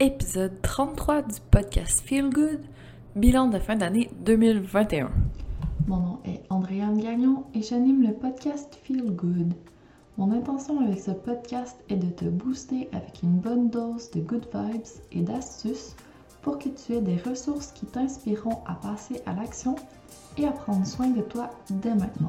épisode 33 du podcast Feel Good, bilan de fin d'année 2021. Mon nom est Andréane Gagnon et j'anime le podcast Feel Good. Mon intention avec ce podcast est de te booster avec une bonne dose de good vibes et d'astuces pour que tu aies des ressources qui t'inspireront à passer à l'action et à prendre soin de toi dès maintenant.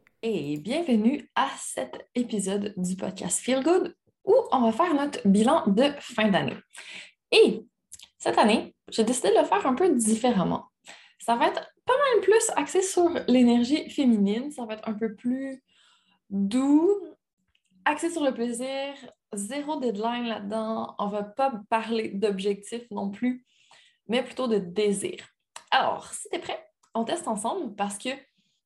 et bienvenue à cet épisode du podcast Feel Good où on va faire notre bilan de fin d'année. Et cette année, j'ai décidé de le faire un peu différemment. Ça va être pas mal plus axé sur l'énergie féminine, ça va être un peu plus doux, axé sur le plaisir, zéro deadline là-dedans. On va pas parler d'objectifs non plus, mais plutôt de désir. Alors, si tu es prêt, on teste ensemble parce que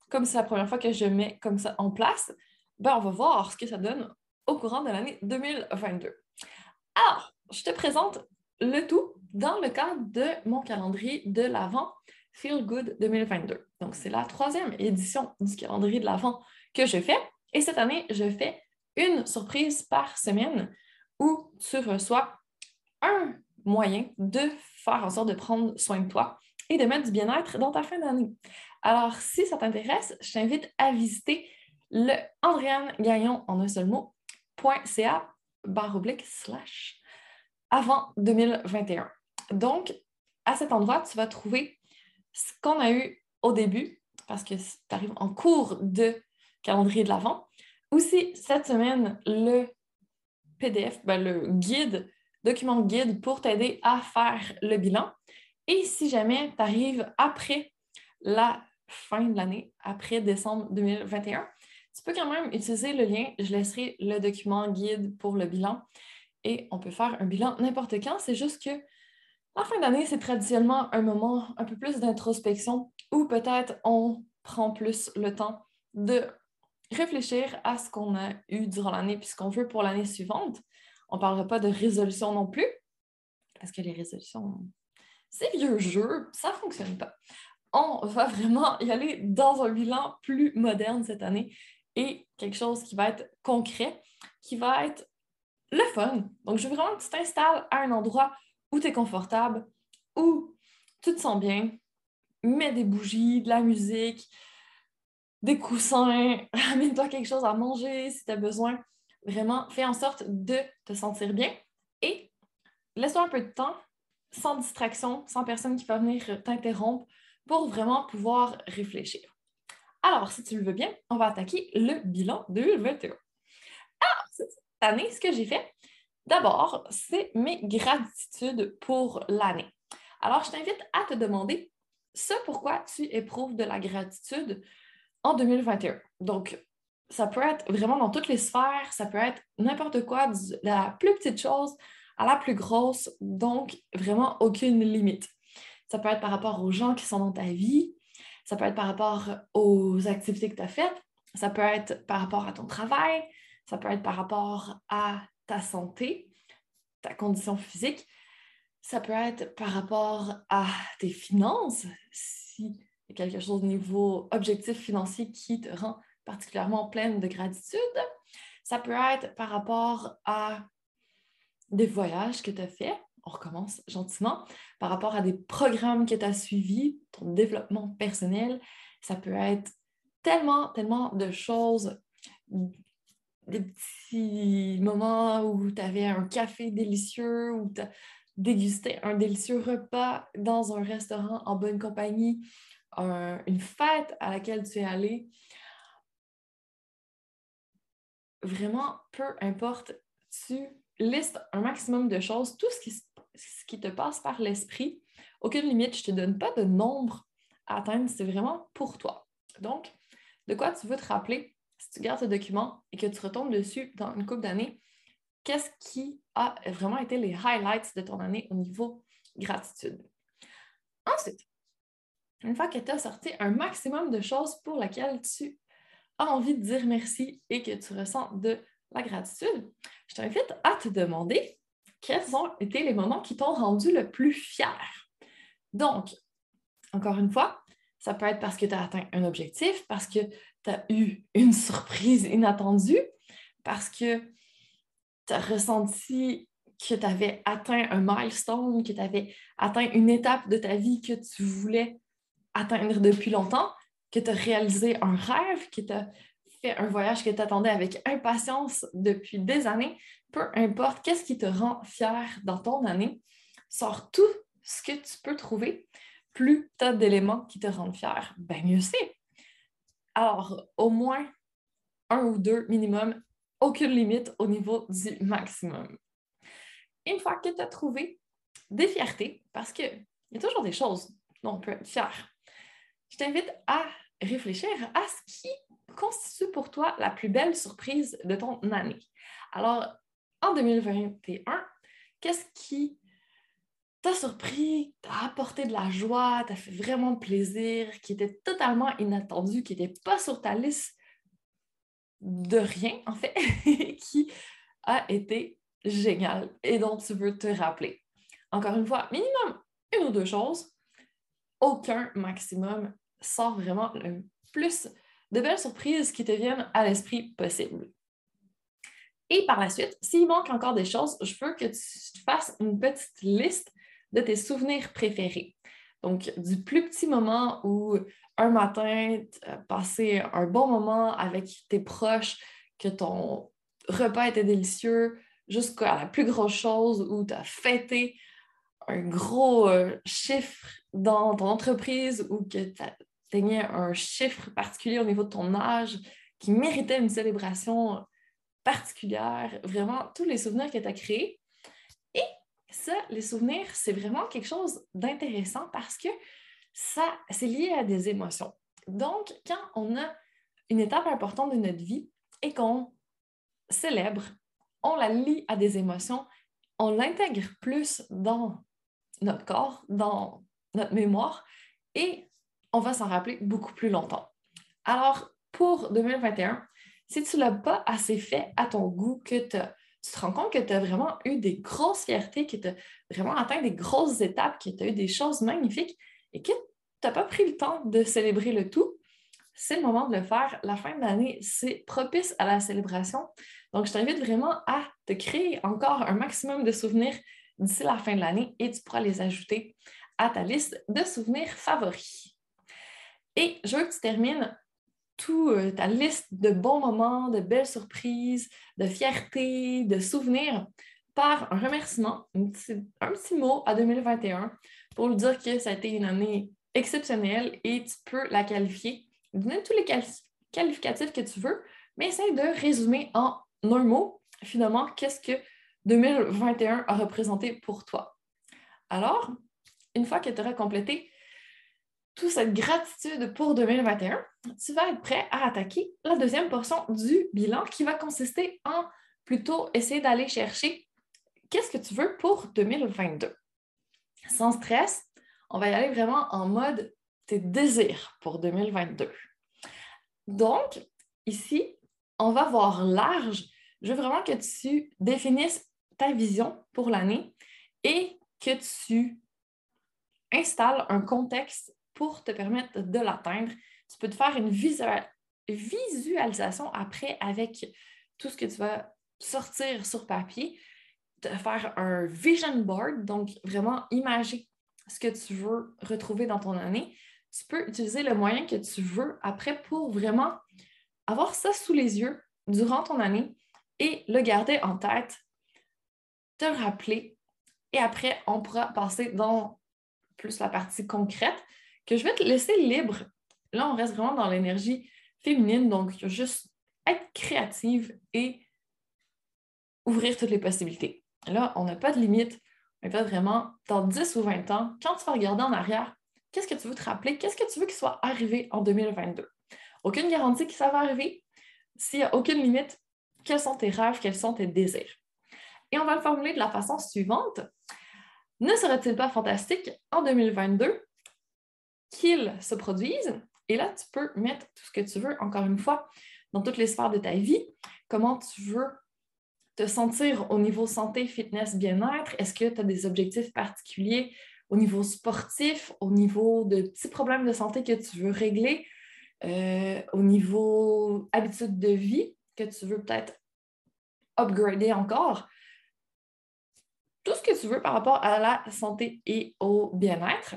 comme c'est la première fois que je mets comme ça en place, ben on va voir ce que ça donne au courant de l'année 2022. Alors, je te présente le tout dans le cadre de mon calendrier de l'Avent Feel Good 2022. Donc, c'est la troisième édition du calendrier de l'Avent que je fais. Et cette année, je fais une surprise par semaine où tu reçois un moyen de faire en sorte de prendre soin de toi et de mettre du bien-être dans ta fin d'année. Alors, si ça t'intéresse, je t'invite à visiter le Andréane Gagnon en un seul mot.ca barre oblique slash avant 2021. Donc, à cet endroit, tu vas trouver ce qu'on a eu au début, parce que tu arrives en cours de calendrier de l'Avent. Aussi, cette semaine, le PDF, ben, le guide, document guide pour t'aider à faire le bilan. Et si jamais tu arrives après la fin de l'année, après décembre 2021, tu peux quand même utiliser le lien. Je laisserai le document guide pour le bilan et on peut faire un bilan n'importe quand. C'est juste que la fin d'année, c'est traditionnellement un moment un peu plus d'introspection où peut-être on prend plus le temps de réfléchir à ce qu'on a eu durant l'année puis ce qu'on veut pour l'année suivante. On ne parlera pas de résolution non plus, parce que les résolutions, c'est vieux jeu, ça ne fonctionne pas on va vraiment y aller dans un bilan plus moderne cette année et quelque chose qui va être concret, qui va être le fun. Donc, je veux vraiment que tu t'installes à un endroit où tu es confortable, où tu te sens bien, mets des bougies, de la musique, des coussins, amène-toi quelque chose à manger si tu as besoin. Vraiment, fais en sorte de te sentir bien et laisse-toi un peu de temps, sans distraction, sans personne qui va venir t'interrompre pour vraiment pouvoir réfléchir. Alors, si tu le veux bien, on va attaquer le bilan 2021. Alors, cette année, ce que j'ai fait, d'abord, c'est mes gratitudes pour l'année. Alors, je t'invite à te demander ce pourquoi tu éprouves de la gratitude en 2021. Donc, ça peut être vraiment dans toutes les sphères, ça peut être n'importe quoi, de la plus petite chose à la plus grosse, donc vraiment aucune limite. Ça peut être par rapport aux gens qui sont dans ta vie, ça peut être par rapport aux activités que tu as faites, ça peut être par rapport à ton travail, ça peut être par rapport à ta santé, ta condition physique, ça peut être par rapport à tes finances, si y a quelque chose au niveau objectif financier qui te rend particulièrement pleine de gratitude. Ça peut être par rapport à des voyages que tu as faits, on recommence gentiment, par rapport à des programmes que tu as suivis, ton développement personnel. Ça peut être tellement, tellement de choses, des petits moments où tu avais un café délicieux, où tu as dégusté un délicieux repas dans un restaurant en bonne compagnie, une fête à laquelle tu es allé. Vraiment, peu importe, tu listes un maximum de choses, tout ce qui, ce qui te passe par l'esprit. Aucune limite, je ne te donne pas de nombre à atteindre, c'est vraiment pour toi. Donc, de quoi tu veux te rappeler si tu gardes ce document et que tu retombes dessus dans une couple d'années, qu'est-ce qui a vraiment été les highlights de ton année au niveau gratitude? Ensuite, une fois que tu as sorti un maximum de choses pour lesquelles tu as envie de dire merci et que tu ressens de la gratitude, je t'invite à te demander quels ont été les moments qui t'ont rendu le plus fier? Donc, encore une fois, ça peut être parce que tu as atteint un objectif, parce que tu as eu une surprise inattendue, parce que tu as ressenti que tu avais atteint un milestone, que tu avais atteint une étape de ta vie que tu voulais atteindre depuis longtemps, que tu as réalisé un rêve, que tu as un voyage que tu attendais avec impatience depuis des années, peu importe, qu'est-ce qui te rend fier dans ton année, sors tout ce que tu peux trouver. Plus tu as d'éléments qui te rendent fier, bien mieux c'est. Alors, au moins un ou deux minimum, aucune limite au niveau du maximum. Une fois que tu as trouvé des fiertés, parce qu'il y a toujours des choses dont on peut être fier, je t'invite à réfléchir à ce qui constitue pour toi la plus belle surprise de ton année. Alors, en 2021, qu'est-ce qui t'a surpris, t'a apporté de la joie, t'a fait vraiment plaisir, qui était totalement inattendu, qui n'était pas sur ta liste de rien, en fait, qui a été génial et dont tu veux te rappeler? Encore une fois, minimum une ou deux choses, aucun maximum sort vraiment le plus de belles surprises qui te viennent à l'esprit possible. Et par la suite, s'il manque encore des choses, je veux que tu fasses une petite liste de tes souvenirs préférés. Donc, du plus petit moment où un matin, tu as passé un bon moment avec tes proches, que ton repas était délicieux, jusqu'à la plus grosse chose où tu as fêté un gros euh, chiffre dans ton entreprise ou que tu atteignais un chiffre particulier au niveau de ton âge qui méritait une célébration particulière, vraiment tous les souvenirs que tu as créés. Et ça, les souvenirs, c'est vraiment quelque chose d'intéressant parce que ça, c'est lié à des émotions. Donc, quand on a une étape importante de notre vie et qu'on célèbre, on la lie à des émotions, on l'intègre plus dans notre corps, dans notre mémoire, et on va s'en rappeler beaucoup plus longtemps. Alors, pour 2021, si tu ne l'as pas assez fait à ton goût, que tu te rends compte que tu as vraiment eu des grosses fiertés, que tu as vraiment atteint des grosses étapes, que tu as eu des choses magnifiques et que tu n'as pas pris le temps de célébrer le tout, c'est le moment de le faire. La fin de l'année, c'est propice à la célébration. Donc, je t'invite vraiment à te créer encore un maximum de souvenirs d'ici la fin de l'année et tu pourras les ajouter à ta liste de souvenirs favoris. Et je veux que tu termines toute euh, ta liste de bons moments, de belles surprises, de fierté, de souvenirs par un remerciement, un petit, mot à 2021 pour lui dire que ça a été une année exceptionnelle et tu peux la qualifier. Donne tous les qualificatifs que tu veux, mais essaye de résumer en un mot, finalement, qu'est-ce que 2021 a représenté pour toi. Alors, une fois que tu auras complété toute cette gratitude pour 2021, tu vas être prêt à attaquer la deuxième portion du bilan qui va consister en plutôt essayer d'aller chercher qu'est-ce que tu veux pour 2022. Sans stress, on va y aller vraiment en mode tes désirs pour 2022. Donc, ici, on va voir large. Je veux vraiment que tu définisses ta vision pour l'année et que tu installes un contexte pour te permettre de l'atteindre. Tu peux te faire une visualisation après avec tout ce que tu vas sortir sur papier, te faire un vision board, donc vraiment imager ce que tu veux retrouver dans ton année. Tu peux utiliser le moyen que tu veux après pour vraiment avoir ça sous les yeux durant ton année et le garder en tête, te rappeler. Et après, on pourra passer dans plus la partie concrète que je vais te laisser libre. Là, on reste vraiment dans l'énergie féminine, donc juste être créative et ouvrir toutes les possibilités. Là, on n'a pas de limite. En fait, vraiment, dans 10 ou 20 ans, quand tu vas regarder en arrière, qu'est-ce que tu veux te rappeler? Qu'est-ce que tu veux qu'il soit arrivé en 2022? Aucune garantie que ça va arriver. S'il n'y a aucune limite, quels sont tes rêves, quels sont tes désirs? Et on va le formuler de la façon suivante. Ne serait-il pas fantastique en 2022 qu'ils se produisent. Et là, tu peux mettre tout ce que tu veux, encore une fois, dans toutes les sphères de ta vie. Comment tu veux te sentir au niveau santé, fitness, bien-être? Est-ce que tu as des objectifs particuliers au niveau sportif, au niveau de petits problèmes de santé que tu veux régler, euh, au niveau habitude de vie que tu veux peut-être upgrader encore? Tout ce que tu veux par rapport à la santé et au bien-être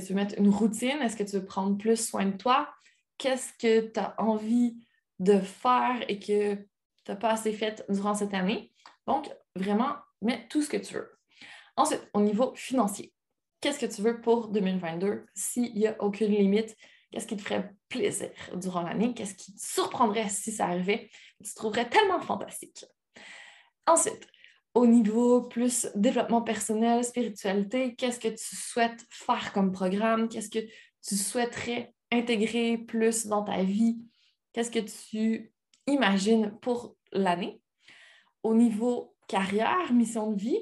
que tu veux mettre une routine? Est-ce que tu veux prendre plus soin de toi? Qu'est-ce que tu as envie de faire et que tu n'as pas assez fait durant cette année? Donc, vraiment, mets tout ce que tu veux. Ensuite, au niveau financier, qu'est-ce que tu veux pour 2022 s'il n'y a aucune limite? Qu'est-ce qui te ferait plaisir durant l'année? Qu'est-ce qui te surprendrait si ça arrivait? Tu trouverais tellement fantastique. Ensuite, au niveau plus développement personnel, spiritualité, qu'est-ce que tu souhaites faire comme programme? Qu'est-ce que tu souhaiterais intégrer plus dans ta vie? Qu'est-ce que tu imagines pour l'année? Au niveau carrière, mission de vie,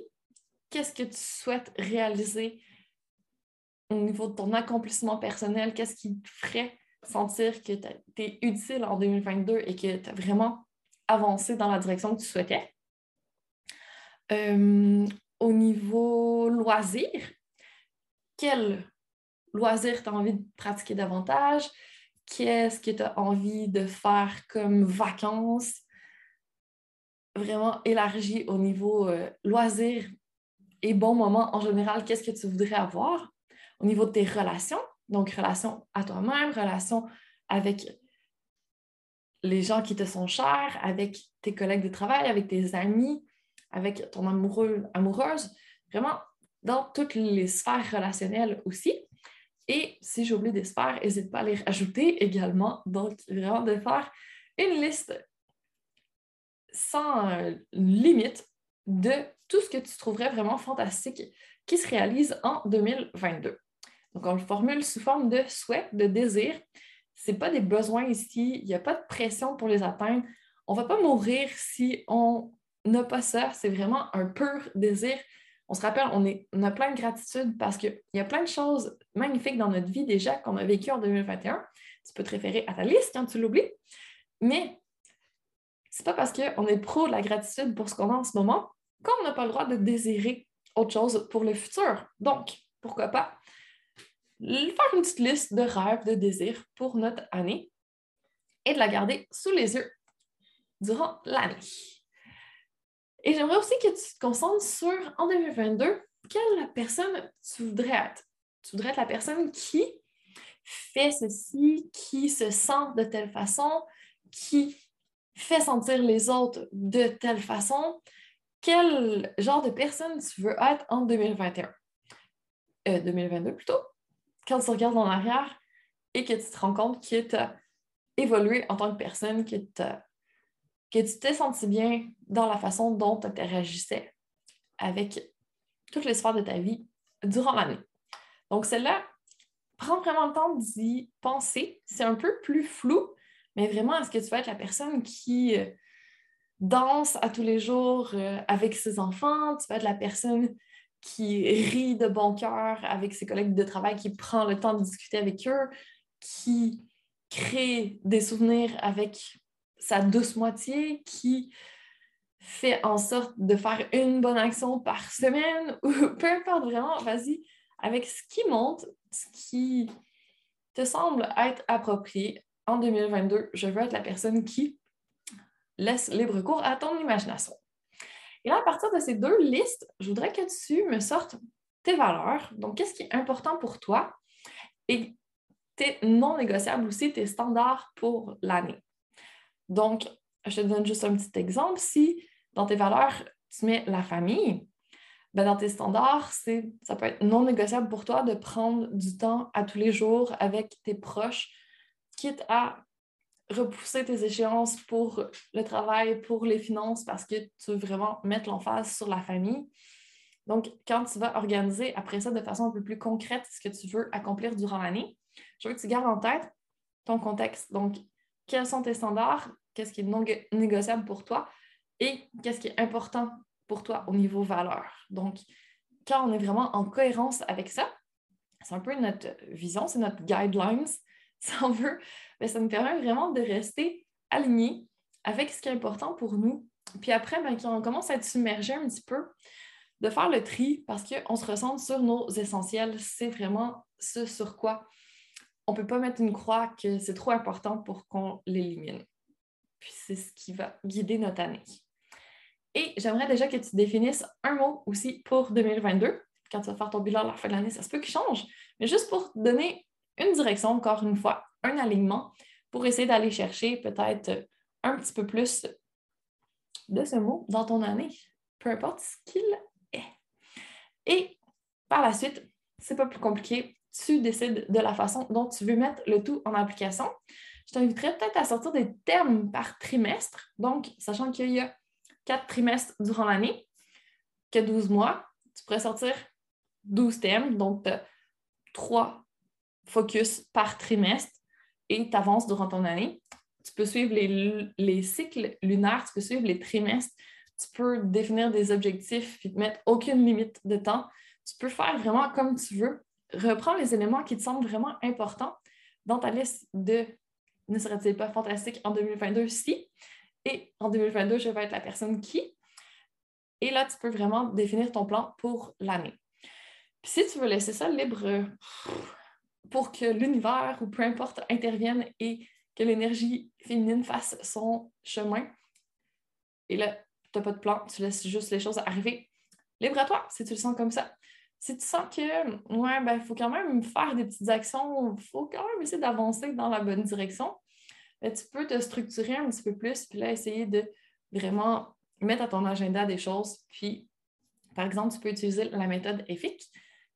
qu'est-ce que tu souhaites réaliser au niveau de ton accomplissement personnel? Qu'est-ce qui te ferait sentir que tu es utile en 2022 et que tu as vraiment avancé dans la direction que tu souhaitais? Euh, au niveau loisir, quel loisir tu as envie de pratiquer davantage? Qu'est-ce que tu as envie de faire comme vacances? Vraiment élargi au niveau euh, loisir et bon moment en général, qu'est-ce que tu voudrais avoir? Au niveau de tes relations, donc relations à toi-même, relations avec les gens qui te sont chers, avec tes collègues de travail, avec tes amis, avec ton amoureux, amoureuse, vraiment dans toutes les sphères relationnelles aussi. Et si j'oublie des sphères, n'hésite pas à les rajouter également. Donc, vraiment de faire une liste sans euh, limite de tout ce que tu trouverais vraiment fantastique qui se réalise en 2022. Donc, on le formule sous forme de souhait, de désir. Ce pas des besoins ici, il n'y a pas de pression pour les atteindre. On ne va pas mourir si on n'a pas ça, c'est vraiment un pur désir. On se rappelle, on, a plein de gratitude parce qu'il y a plein de choses magnifiques dans notre vie déjà qu'on a vécues en 2021. Tu peux te référer à ta liste quand tu l'oublies. Mais c'est pas parce qu'on est pro de la gratitude pour ce qu'on a en ce moment qu'on n'a pas le droit de désirer autre chose pour le futur. Donc, pourquoi pas faire une petite liste de rêves, de désirs pour notre année et de la garder sous les yeux durant l'année. Et j'aimerais aussi que tu te concentres sur, en 2022, quelle personne tu voudrais être? Tu voudrais être la personne qui fait ceci, qui se sent de telle façon, qui fait sentir les autres de telle façon? Quel genre de personne tu veux être en 2021? 2022 euh, plutôt. Quand tu regardes en arrière et que tu te rends compte que tu as évolué en tant que personne, que tu as que tu t'es senti bien dans la façon dont tu interagissais avec toutes les sphères de ta vie durant l'année. Donc, celle-là, prends vraiment le temps d'y penser. C'est un peu plus flou, mais vraiment, est-ce que tu vas être la personne qui euh, danse à tous les jours euh, avec ses enfants? Tu vas être la personne qui rit de bon cœur avec ses collègues de travail, qui prend le temps de discuter avec eux, qui crée des souvenirs avec sa douce moitié, qui fait en sorte de faire une bonne action par semaine, ou peu importe vraiment, vas-y, avec ce qui monte, ce qui te semble être approprié en 2022, je veux être la personne qui laisse libre cours à ton imagination. Et là, à partir de ces deux listes, je voudrais que tu me sortes tes valeurs. Donc, qu'est-ce qui est important pour toi et tes non négociables aussi, tes standards pour l'année? Donc, je te donne juste un petit exemple. Si dans tes valeurs, tu mets la famille, ben dans tes standards, ça peut être non négociable pour toi de prendre du temps à tous les jours avec tes proches, quitte à repousser tes échéances pour le travail, pour les finances, parce que tu veux vraiment mettre l'emphase sur la famille. Donc, quand tu vas organiser après ça de façon un peu plus concrète ce que tu veux accomplir durant l'année, je veux que tu gardes en tête ton contexte. Donc, quels sont tes standards, qu'est-ce qui est non négociable pour toi et qu'est-ce qui est important pour toi au niveau valeur. Donc, quand on est vraiment en cohérence avec ça, c'est un peu notre vision, c'est notre guidelines, si on veut, mais ça nous permet vraiment de rester aligné avec ce qui est important pour nous. Puis après, ben, quand on commence à être submergé un petit peu, de faire le tri parce qu'on se ressent sur nos essentiels. C'est vraiment ce sur quoi on ne peut pas mettre une croix que c'est trop important pour qu'on l'élimine. Puis c'est ce qui va guider notre année. Et j'aimerais déjà que tu définisses un mot aussi pour 2022. Quand tu vas faire ton bilan à la fin de l'année, ça se peut qu'il change. Mais juste pour donner une direction, encore une fois, un alignement, pour essayer d'aller chercher peut-être un petit peu plus de ce mot dans ton année, peu importe ce qu'il est. Et par la suite, c'est pas plus compliqué, tu décides de la façon dont tu veux mettre le tout en application. Je t'inviterais peut-être à sortir des termes par trimestre. Donc, sachant qu'il y a quatre trimestres durant l'année, que 12 mois, tu pourrais sortir 12 thèmes, donc trois focus par trimestre et tu avances durant ton année. Tu peux suivre les, les, cycles lunaires, tu peux suivre les trimestres, tu peux définir des objectifs et te mettre aucune limite de temps. Tu peux faire vraiment comme tu veux reprends les éléments qui te semblent vraiment importants dans ta liste de ne serait-il pas fantastique en 2022 si, et en 2022, je vais être la personne qui. Et là, tu peux vraiment définir ton plan pour l'année. Puis si tu veux laisser ça libre pour que l'univers ou peu importe intervienne et que l'énergie féminine fasse son chemin, et là, tu n'as pas de plan, tu laisses juste les choses arriver. Libre à toi si tu le sens comme ça si tu sens que, ouais, ben, faut quand même faire des petites actions, il faut quand même essayer d'avancer dans la bonne direction, ben, tu peux te structurer un petit peu plus, puis là, essayer de vraiment mettre à ton agenda des choses. Puis, par exemple, tu peux utiliser la méthode EFIC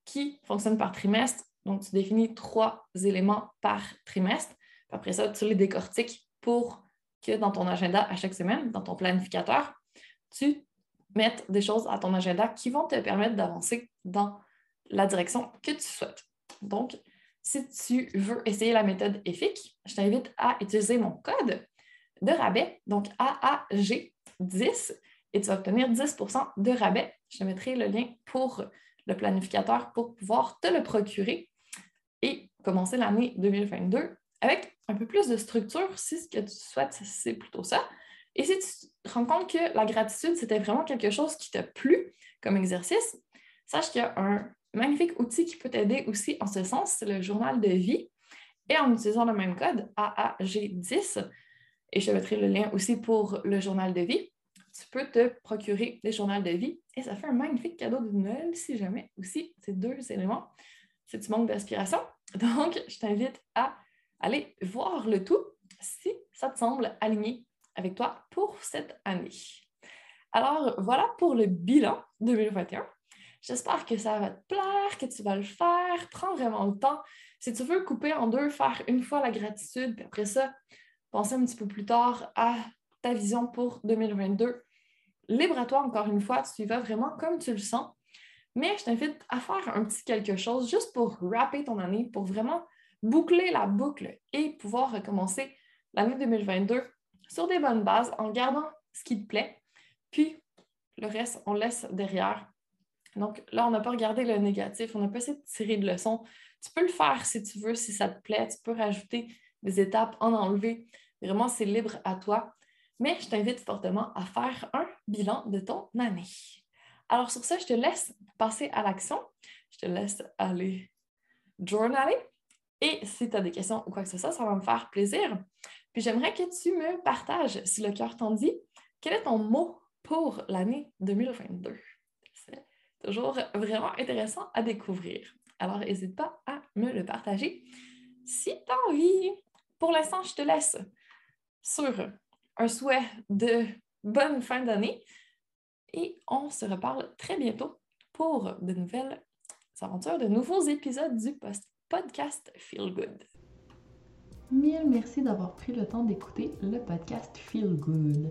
qui fonctionne par trimestre. Donc, tu définis trois éléments par trimestre. Après ça, tu les décortiques pour que dans ton agenda à chaque semaine, dans ton planificateur, tu mettre des choses à ton agenda qui vont te permettre d'avancer dans la direction que tu souhaites. Donc, si tu veux essayer la méthode EFIC, je t'invite à utiliser mon code de rabais, donc AAG10, et tu vas obtenir 10% de rabais. Je te mettrai le lien pour le planificateur pour pouvoir te le procurer et commencer l'année 2022 avec un peu plus de structure si ce que tu souhaites, c'est plutôt ça. Et si tu te rends compte que la gratitude, c'était vraiment quelque chose qui t'a plu comme exercice, sache qu'il y a un magnifique outil qui peut t'aider aussi en ce sens, c'est le journal de vie. Et en utilisant le même code, AAG10, et je mettrai le lien aussi pour le journal de vie, tu peux te procurer des journaux de vie et ça fait un magnifique cadeau de Noël si jamais aussi ces deux éléments, si tu manques d'inspiration. Donc, je t'invite à aller voir le tout si ça te semble aligné avec toi pour cette année. Alors, voilà pour le bilan 2021. J'espère que ça va te plaire, que tu vas le faire. Prends vraiment le temps. Si tu veux couper en deux, faire une fois la gratitude, puis après ça, penser un petit peu plus tard à ta vision pour 2022. Libre à toi, encore une fois, tu y vas vraiment comme tu le sens. Mais je t'invite à faire un petit quelque chose juste pour wrapper ton année, pour vraiment boucler la boucle et pouvoir recommencer l'année 2022 sur des bonnes bases en gardant ce qui te plaît. Puis le reste, on laisse derrière. Donc là, on n'a pas regardé le négatif, on n'a pas essayé de tirer de leçons. Tu peux le faire si tu veux, si ça te plaît. Tu peux rajouter des étapes, en enlever. Vraiment, c'est libre à toi. Mais je t'invite fortement à faire un bilan de ton année. Alors sur ça, je te laisse passer à l'action. Je te laisse aller journaler. Et si tu as des questions ou quoi que ce soit, ça va me faire plaisir. Puis j'aimerais que tu me partages, si le cœur t'en dit, quel est ton mot pour l'année 2022? Toujours vraiment intéressant à découvrir. Alors n'hésite pas à me le partager si tu as envie. Pour l'instant, je te laisse sur un souhait de bonne fin d'année et on se reparle très bientôt pour de nouvelles aventures, de nouveaux épisodes du podcast Feel Good. Mille merci d'avoir pris le temps d'écouter le podcast Feel Good.